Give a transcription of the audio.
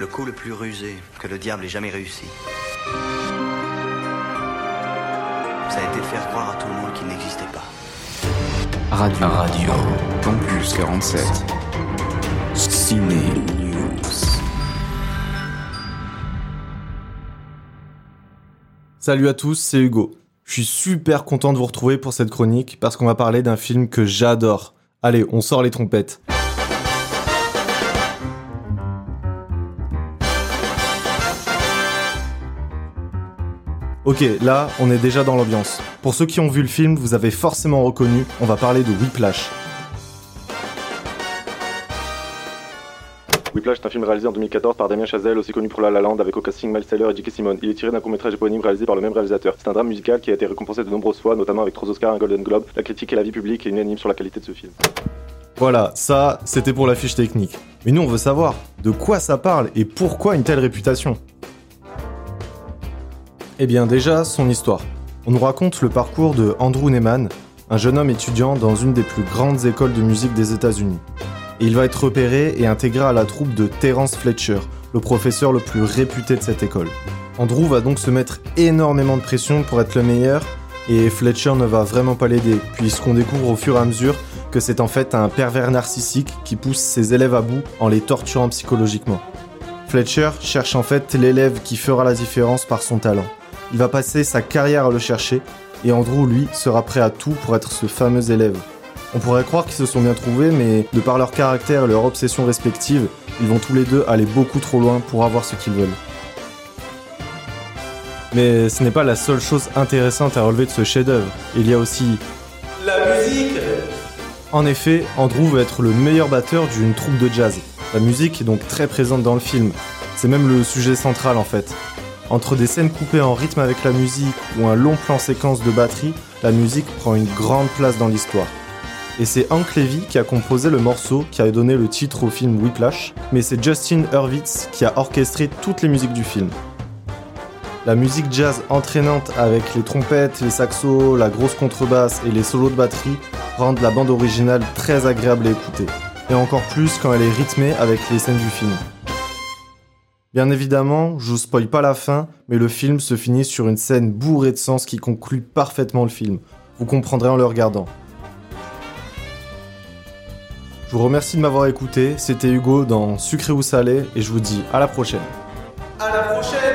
Le coup le plus rusé que le diable ait jamais réussi. Ça a été de faire croire à tout le monde qu'il n'existait pas. Radio. Radio. Campus 47. Ciné News. Salut à tous, c'est Hugo. Je suis super content de vous retrouver pour cette chronique parce qu'on va parler d'un film que j'adore. Allez, on sort les trompettes. Ok, là, on est déjà dans l'ambiance. Pour ceux qui ont vu le film, vous avez forcément reconnu, on va parler de Whiplash. Whiplash est un film réalisé en 2014 par Damien Chazelle, aussi connu pour La La Land, avec au casting Miles Taylor et J.K. Simon. Il est tiré d'un court-métrage éponyme réalisé par le même réalisateur. C'est un drame musical qui a été récompensé de nombreuses fois, notamment avec trois Oscars, un Golden Globe. La critique et la vie publique est unanime sur la qualité de ce film. Voilà, ça, c'était pour la fiche technique. Mais nous, on veut savoir de quoi ça parle et pourquoi une telle réputation? Eh bien déjà, son histoire. On nous raconte le parcours de Andrew Neyman, un jeune homme étudiant dans une des plus grandes écoles de musique des États-Unis. Et il va être repéré et intégré à la troupe de Terence Fletcher, le professeur le plus réputé de cette école. Andrew va donc se mettre énormément de pression pour être le meilleur, et Fletcher ne va vraiment pas l'aider, puisqu'on découvre au fur et à mesure que c'est en fait un pervers narcissique qui pousse ses élèves à bout en les torturant psychologiquement. Fletcher cherche en fait l'élève qui fera la différence par son talent. Il va passer sa carrière à le chercher, et Andrew, lui, sera prêt à tout pour être ce fameux élève. On pourrait croire qu'ils se sont bien trouvés, mais de par leur caractère et leur obsession respective, ils vont tous les deux aller beaucoup trop loin pour avoir ce qu'ils veulent. Mais ce n'est pas la seule chose intéressante à relever de ce chef-d'œuvre. Il y a aussi La musique En effet, Andrew veut être le meilleur batteur d'une troupe de jazz. La musique est donc très présente dans le film. C'est même le sujet central en fait. Entre des scènes coupées en rythme avec la musique ou un long plan séquence de batterie, la musique prend une grande place dans l'histoire. Et c'est Hank Levy qui a composé le morceau qui a donné le titre au film Whiplash, mais c'est Justin Hurwitz qui a orchestré toutes les musiques du film. La musique jazz entraînante avec les trompettes, les saxos, la grosse contrebasse et les solos de batterie rendent la bande originale très agréable à écouter. Et encore plus quand elle est rythmée avec les scènes du film. Bien évidemment, je vous spoil pas la fin, mais le film se finit sur une scène bourrée de sens qui conclut parfaitement le film. Vous comprendrez en le regardant. Je vous remercie de m'avoir écouté, c'était Hugo dans Sucré ou Salé, et je vous dis à la prochaine. À la prochaine